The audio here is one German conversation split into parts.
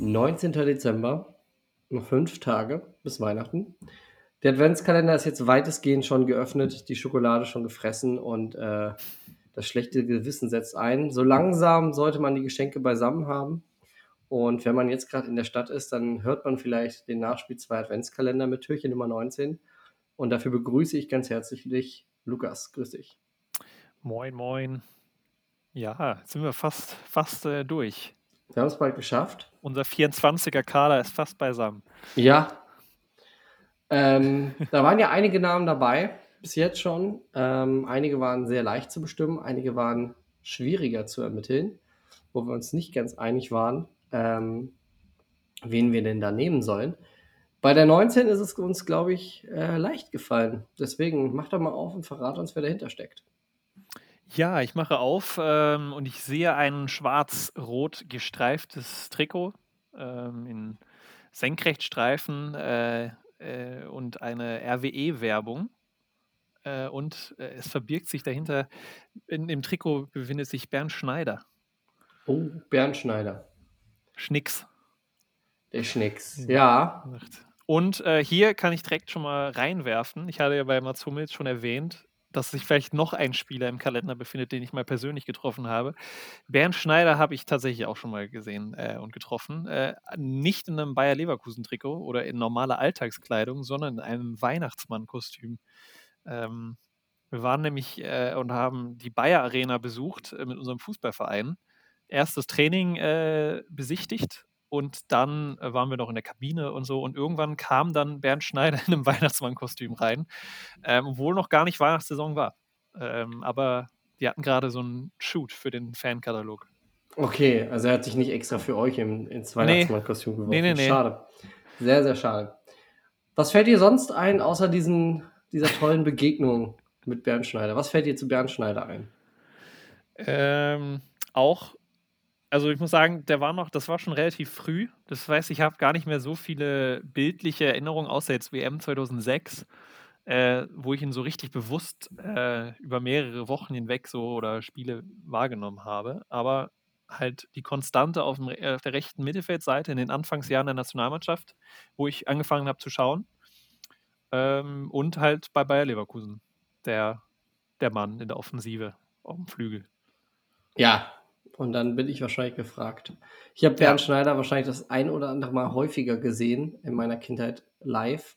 19. Dezember, noch fünf Tage bis Weihnachten. Der Adventskalender ist jetzt weitestgehend schon geöffnet, die Schokolade schon gefressen und äh, das schlechte Gewissen setzt ein. So langsam sollte man die Geschenke beisammen haben. Und wenn man jetzt gerade in der Stadt ist, dann hört man vielleicht den Nachspiel 2 Adventskalender mit Türchen Nummer 19. Und dafür begrüße ich ganz herzlich dich, Lukas. Grüß dich. Moin, moin. Ja, jetzt sind wir fast, fast äh, durch. Wir haben es bald geschafft. Unser 24er Kader ist fast beisammen. Ja. Ähm, da waren ja einige Namen dabei, bis jetzt schon. Ähm, einige waren sehr leicht zu bestimmen, einige waren schwieriger zu ermitteln, wo wir uns nicht ganz einig waren, ähm, wen wir denn da nehmen sollen. Bei der 19 ist es uns, glaube ich, äh, leicht gefallen. Deswegen mach doch mal auf und verrat uns, wer dahinter steckt. Ja, ich mache auf ähm, und ich sehe ein schwarz-rot gestreiftes Trikot ähm, in Senkrechtstreifen äh, äh, und eine RWE-Werbung. Äh, und äh, es verbirgt sich dahinter, in dem Trikot befindet sich Bernd Schneider. Oh, Bernd Schneider. Schnicks. Der Schnicks, ja. Und äh, hier kann ich direkt schon mal reinwerfen. Ich hatte ja bei Mats Hummels schon erwähnt, dass sich vielleicht noch ein Spieler im Kalender befindet, den ich mal persönlich getroffen habe. Bernd Schneider habe ich tatsächlich auch schon mal gesehen äh, und getroffen. Äh, nicht in einem Bayer Leverkusen-Trikot oder in normaler Alltagskleidung, sondern in einem Weihnachtsmann-Kostüm. Ähm, wir waren nämlich äh, und haben die Bayer Arena besucht äh, mit unserem Fußballverein. Erstes Training äh, besichtigt und dann äh, waren wir noch in der Kabine und so. Und irgendwann kam dann Bernd Schneider in einem Weihnachtsmannkostüm rein, ähm, obwohl noch gar nicht Weihnachtssaison war. Ähm, aber die hatten gerade so einen Shoot für den Fankatalog. Okay, also er hat sich nicht extra für euch im, ins Weihnachtsmannkostüm geworfen. Nee, nee, nee. Schade. Sehr, sehr schade. Was fällt dir sonst ein, außer diesen, dieser tollen Begegnung mit Bernd Schneider? Was fällt dir zu Bernd Schneider ein? Ähm, auch also ich muss sagen, der war noch, das war schon relativ früh. Das heißt, ich habe gar nicht mehr so viele bildliche Erinnerungen, außer jetzt WM 2006, äh, wo ich ihn so richtig bewusst äh, über mehrere Wochen hinweg so oder Spiele wahrgenommen habe. Aber halt die Konstante auf, dem, auf der rechten Mittelfeldseite in den Anfangsjahren der Nationalmannschaft, wo ich angefangen habe zu schauen. Ähm, und halt bei Bayer Leverkusen, der, der Mann in der Offensive auf dem Flügel. Ja, und dann bin ich wahrscheinlich gefragt. Ich habe Bernd ja. Schneider wahrscheinlich das ein oder andere Mal häufiger gesehen in meiner Kindheit live,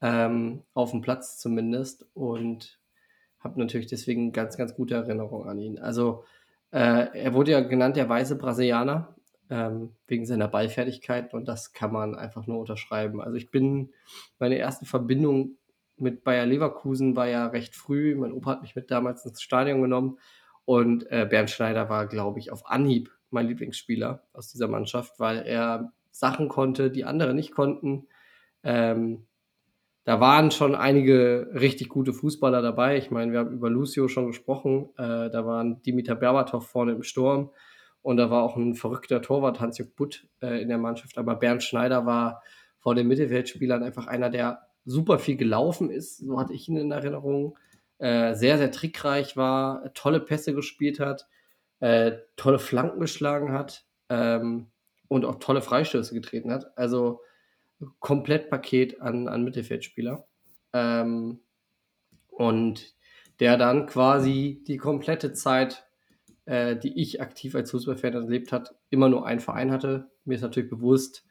ähm, auf dem Platz zumindest, und habe natürlich deswegen ganz, ganz gute Erinnerungen an ihn. Also äh, er wurde ja genannt der weiße Brasilianer ähm, wegen seiner Ballfertigkeit und das kann man einfach nur unterschreiben. Also ich bin, meine erste Verbindung mit Bayer Leverkusen war ja recht früh. Mein Opa hat mich mit damals ins Stadion genommen und äh, Bernd Schneider war, glaube ich, auf Anhieb mein Lieblingsspieler aus dieser Mannschaft, weil er Sachen konnte, die andere nicht konnten. Ähm, da waren schon einige richtig gute Fußballer dabei. Ich meine, wir haben über Lucio schon gesprochen. Äh, da waren Dimitar Berbatov vorne im Sturm und da war auch ein verrückter Torwart, Hans-Jörg Butt, äh, in der Mannschaft. Aber Bernd Schneider war vor den Mittelfeldspielern einfach einer, der super viel gelaufen ist. So hatte ich ihn in Erinnerung. Äh, sehr, sehr trickreich war, tolle Pässe gespielt hat, äh, tolle Flanken geschlagen hat ähm, und auch tolle Freistöße getreten hat. Also komplett Paket an, an Mittelfeldspieler. Ähm, und der dann quasi die komplette Zeit, äh, die ich aktiv als Fußballfan erlebt hat, immer nur einen Verein hatte. Mir ist natürlich bewusst,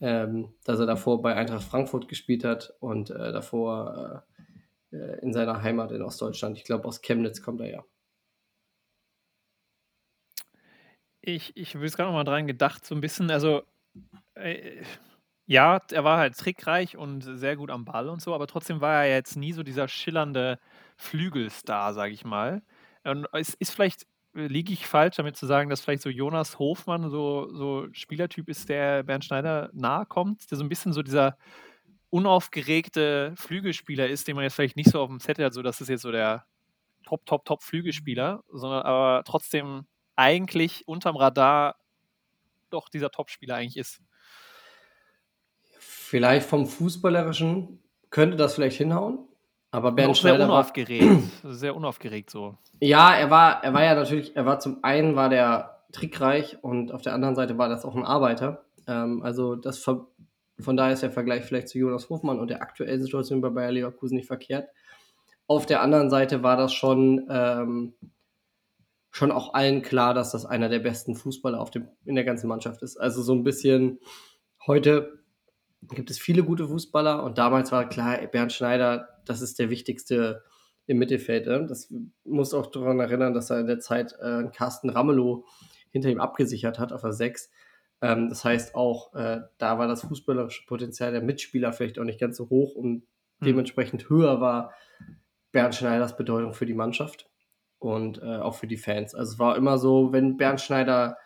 ähm, dass er davor bei Eintracht Frankfurt gespielt hat und äh, davor äh, in seiner Heimat in Ostdeutschland. Ich glaube, aus Chemnitz kommt er ja. Ich, ich habe jetzt gerade noch mal dran gedacht, so ein bisschen, also äh, ja, er war halt trickreich und sehr gut am Ball und so, aber trotzdem war er jetzt nie so dieser schillernde Flügelstar, sage ich mal. Und es ist vielleicht, äh, liege ich falsch damit zu sagen, dass vielleicht so Jonas Hofmann so, so Spielertyp ist, der Bernd Schneider nahe kommt, der so ein bisschen so dieser unaufgeregte Flügelspieler ist, den man jetzt vielleicht nicht so auf dem Zettel hat, so dass es jetzt so der Top, Top, Top Flügelspieler, sondern aber trotzdem eigentlich unterm Radar doch dieser Topspieler eigentlich ist. Vielleicht vom Fußballerischen könnte das vielleicht hinhauen, aber Bernd Schneider sehr unaufgeregt, war, sehr unaufgeregt so. Ja, er war, er war ja natürlich, er war zum einen war der trickreich und auf der anderen Seite war das auch ein Arbeiter. Ähm, also das von daher ist der Vergleich vielleicht zu Jonas Hofmann und der aktuellen Situation bei Bayer Leverkusen nicht verkehrt. Auf der anderen Seite war das schon, ähm, schon auch allen klar, dass das einer der besten Fußballer auf dem, in der ganzen Mannschaft ist. Also so ein bisschen heute gibt es viele gute Fußballer und damals war klar, Bernd Schneider, das ist der wichtigste im Mittelfeld. Ne? Das muss auch daran erinnern, dass er in der Zeit äh, Carsten Ramelow hinter ihm abgesichert hat auf der 6. Ähm, das heißt auch, äh, da war das fußballerische Potenzial der Mitspieler vielleicht auch nicht ganz so hoch und mhm. dementsprechend höher war Bernd Schneiders Bedeutung für die Mannschaft und äh, auch für die Fans. Also es war immer so, wenn Bernd Schneider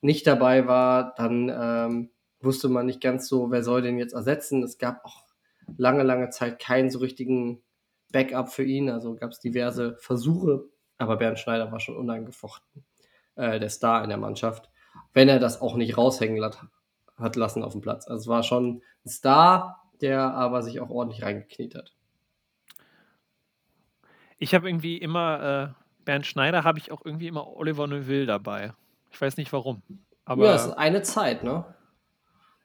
nicht dabei war, dann ähm, wusste man nicht ganz so, wer soll den jetzt ersetzen. Es gab auch lange, lange Zeit keinen so richtigen Backup für ihn. Also gab es diverse Versuche, aber Bernd Schneider war schon unangefochten äh, der Star in der Mannschaft, wenn er das auch nicht raushängen hat, hat lassen auf dem Platz. Also es war schon ein Star, der aber sich auch ordentlich reingekniet hat. Ich habe irgendwie immer, äh, Bernd Schneider habe ich auch irgendwie immer Oliver Neuville dabei. Ich weiß nicht warum. Aber ja, es ist eine Zeit, ne?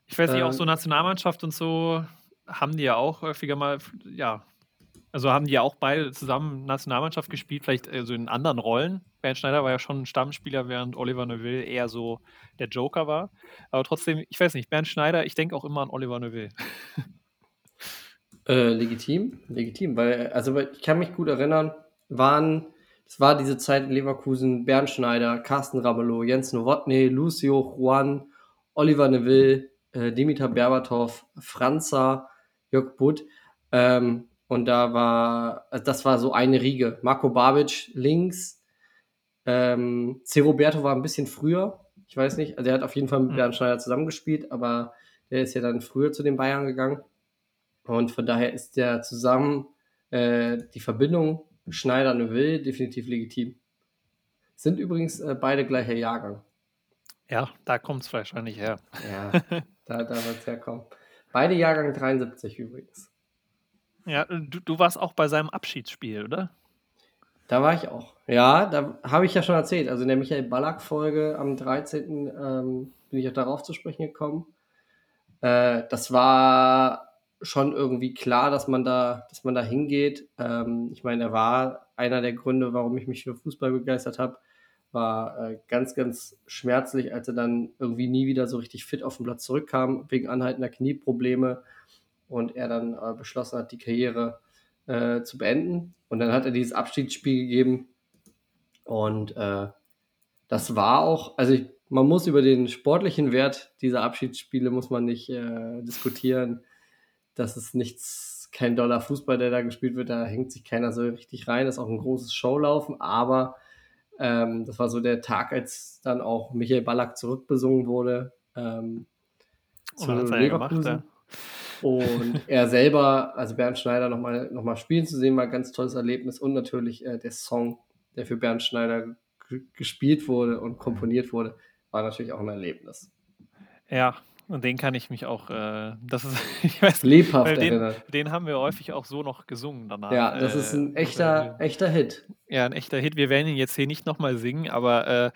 Ich weiß nicht, auch so ähm. Nationalmannschaft und so haben die ja auch häufiger mal, ja, also haben die ja auch beide zusammen Nationalmannschaft gespielt, vielleicht also in anderen Rollen. Bernd Schneider war ja schon ein Stammspieler, während Oliver Neuville eher so der Joker war. Aber trotzdem, ich weiß nicht, Bernd Schneider, ich denke auch immer an Oliver Neuville. Äh, legitim, legitim, weil, also ich kann mich gut erinnern, waren, es war diese Zeit in Leverkusen, Bernd Schneider, Carsten Ramelow, Jens Nowotny, Lucio Juan, Oliver Neville, äh, Dimitar Berbatov, Franza, Jörg Butt. Ähm, und da war, also das war so eine Riege. Marco Babic links, ähm, C. Roberto war ein bisschen früher. Ich weiß nicht, also er hat auf jeden Fall mit mhm. Bernd Schneider zusammengespielt, aber der ist ja dann früher zu den Bayern gegangen. Und von daher ist der zusammen äh, die Verbindung Schneider-Neuville definitiv legitim. Sind übrigens äh, beide gleicher Jahrgang. Ja, da kommt es wahrscheinlich her. Ja, da, da wird es herkommen. Beide Jahrgang 73 übrigens. Ja, du, du warst auch bei seinem Abschiedsspiel, oder? Da war ich auch. Ja, da habe ich ja schon erzählt. Also in der Michael Ballack-Folge am 13. Ähm, bin ich auch darauf zu sprechen gekommen. Äh, das war schon irgendwie klar, dass man da, dass man da hingeht. Ähm, ich meine, er war einer der Gründe, warum ich mich für Fußball begeistert habe war äh, ganz, ganz schmerzlich, als er dann irgendwie nie wieder so richtig fit auf den Platz zurückkam, wegen anhaltender Knieprobleme und er dann äh, beschlossen hat, die Karriere äh, zu beenden. Und dann hat er dieses Abschiedsspiel gegeben und äh, das war auch, also ich, man muss über den sportlichen Wert dieser Abschiedsspiele muss man nicht äh, diskutieren. Das ist nichts, kein doller Fußball, der da gespielt wird, da hängt sich keiner so richtig rein. Das ist auch ein großes Showlaufen, aber ähm, das war so der Tag, als dann auch Michael Ballack zurückbesungen wurde. Ähm, zu Leverkusen. Gemacht, ja. Und er selber, also Bernd Schneider, nochmal noch mal spielen zu sehen, war ein ganz tolles Erlebnis. Und natürlich äh, der Song, der für Bernd Schneider gespielt wurde und komponiert wurde, war natürlich auch ein Erlebnis. Ja, und den kann ich mich auch, äh, das ist, ich weiß lebhaft den, erinnern. Den haben wir häufig auch so noch gesungen danach. Ja, das äh, ist ein echter, äh, echter Hit. Ja, ein echter Hit. Wir werden ihn jetzt hier nicht nochmal singen, aber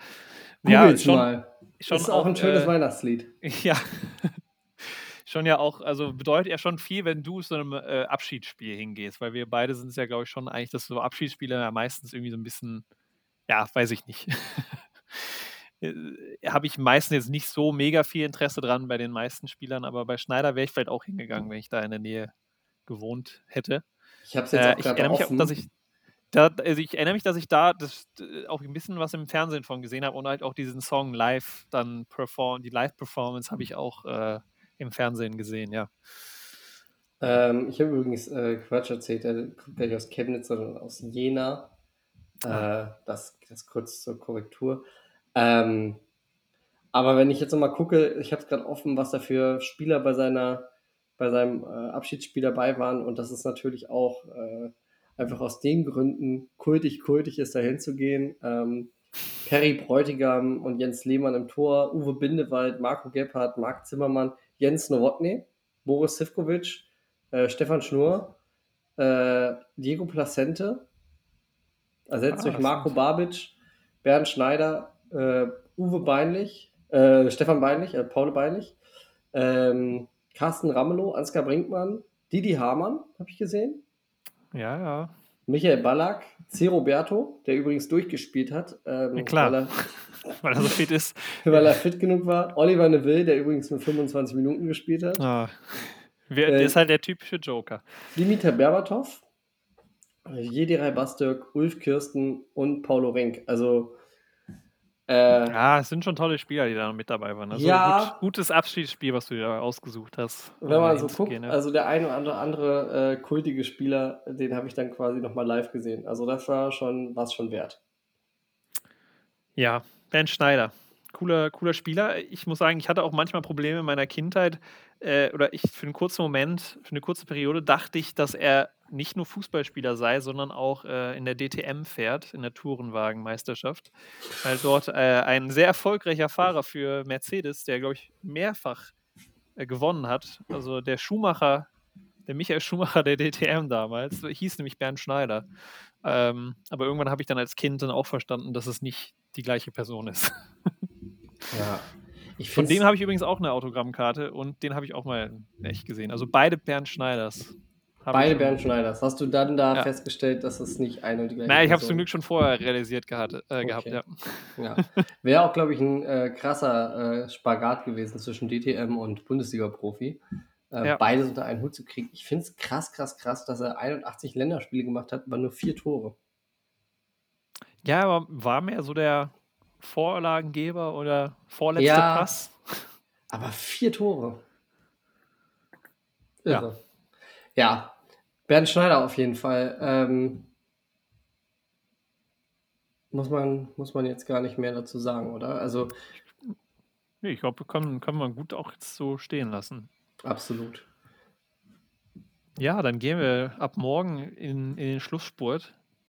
äh, ja, schon, mal. Schon ist auch, auch ein schönes äh, Weihnachtslied. Ja. Schon ja auch, also bedeutet ja schon viel, wenn du zu einem äh, Abschiedsspiel hingehst, weil wir beide sind es ja, glaube ich, schon eigentlich, dass so Abschiedsspiele ja meistens irgendwie so ein bisschen, ja, weiß ich nicht. Äh, habe ich meistens jetzt nicht so mega viel Interesse dran bei den meisten Spielern, aber bei Schneider wäre ich vielleicht auch hingegangen, wenn ich da in der Nähe gewohnt hätte. Ich habe es jetzt äh, auch ich erinnere mich auch, dass ich da, also ich erinnere mich, dass ich da das, äh, auch ein bisschen was im Fernsehen von gesehen habe und halt auch diesen Song live dann perform, die Live-Performance habe ich auch äh, im Fernsehen gesehen, ja. Ähm, ich habe übrigens äh, Quatsch erzählt, der kommt gleich aus Chemnitz, sondern aus Jena. Ah. Äh, das, das kurz zur Korrektur. Ähm, aber wenn ich jetzt nochmal gucke, ich habe es gerade offen, was da für Spieler bei seiner bei seinem äh, Abschiedsspiel dabei waren und das ist natürlich auch äh, einfach aus den Gründen kultig, kultig ist, da hinzugehen. Ähm, Perry Bräutigam und Jens Lehmann im Tor, Uwe Bindewald, Marco Gebhardt, Marc Zimmermann, Jens Nowotny, Boris Sivkovic, äh, Stefan Schnur, äh, Diego Placente, ersetzt ah, durch Marco Babic, Bernd Schneider, äh, Uwe Beinlich, äh, Stefan Beinlich, äh, Paul Beinlich, Ähm, Carsten Ramelow, Ansgar Brinkmann, Didi Hamann, habe ich gesehen. Ja, ja. Michael Ballack, C. Roberto, der übrigens durchgespielt hat. Ähm, Ja, klar. Weil er, Weil er so fit ist. weil er fit genug war. Oliver Neville, der übrigens nur 25 Minuten gespielt hat. Ah. Wer, Äh, der ist halt der typische Joker. Dimitar Berbatov, Jedirai Bastök, Ulf Kirsten und Paulo Renk. Also, äh, Ja, es sind schon tolle Spieler, die da noch mit dabei waren. Also Ja. gut, gutes Abschiedsspiel, was du da ausgesucht hast. um wenn man da so guckt, ja. also der ein oder andere, andere äh, kultige Spieler, den habe ich dann quasi nochmal live gesehen. Also, das war schon, was schon wert. Ja, Bernd Schneider. Cooler, cooler Spieler. Ich muss sagen, ich hatte auch manchmal Probleme in meiner Kindheit. Äh, oder ich für einen kurzen Moment, für eine kurze Periode dachte ich, dass er nicht nur Fußballspieler sei, sondern auch äh, in der DTM fährt, in der Tourenwagenmeisterschaft. Weil dort äh, ein sehr erfolgreicher Fahrer für Mercedes, der, glaube ich, mehrfach äh, gewonnen hat. Also der Schumacher, der Michael Schumacher der DTM damals, hieß nämlich Bernd Schneider. Ähm, aber irgendwann habe ich dann als Kind dann auch verstanden, dass es nicht die gleiche Person ist. Ja. Ich Von dem habe ich übrigens auch eine Autogrammkarte und den habe ich auch mal echt gesehen. Also beide Bernd Schneiders. Beide Bernd Schneiders. Hast du dann da Ja. festgestellt, dass es nicht eine und die gleiche Nein, ich habe es zum Glück schon vorher realisiert gehabt, äh, gehabt Okay. ja. Ja. Wäre auch, glaube ich, ein äh, krasser äh, Spagat gewesen zwischen DTM und Bundesliga-Profi. Äh, Ja. Beides unter einen Hut zu kriegen. Ich finde es krass, krass, krass, dass er 81 Länderspiele gemacht hat, aber nur vier Tore. Ja, aber war mehr so der Vorlagengeber oder vorletzte Ja. Pass? Aber vier Tore. Ja. Irre. Ja. Bernd Schneider auf jeden Fall. Ähm, muss, man, muss man jetzt gar nicht mehr dazu sagen, oder? Also Nee, ich glaube, kann, kann man gut auch jetzt so stehen lassen. absolut. Ja, dann gehen wir ab morgen in, in den Schlussspurt.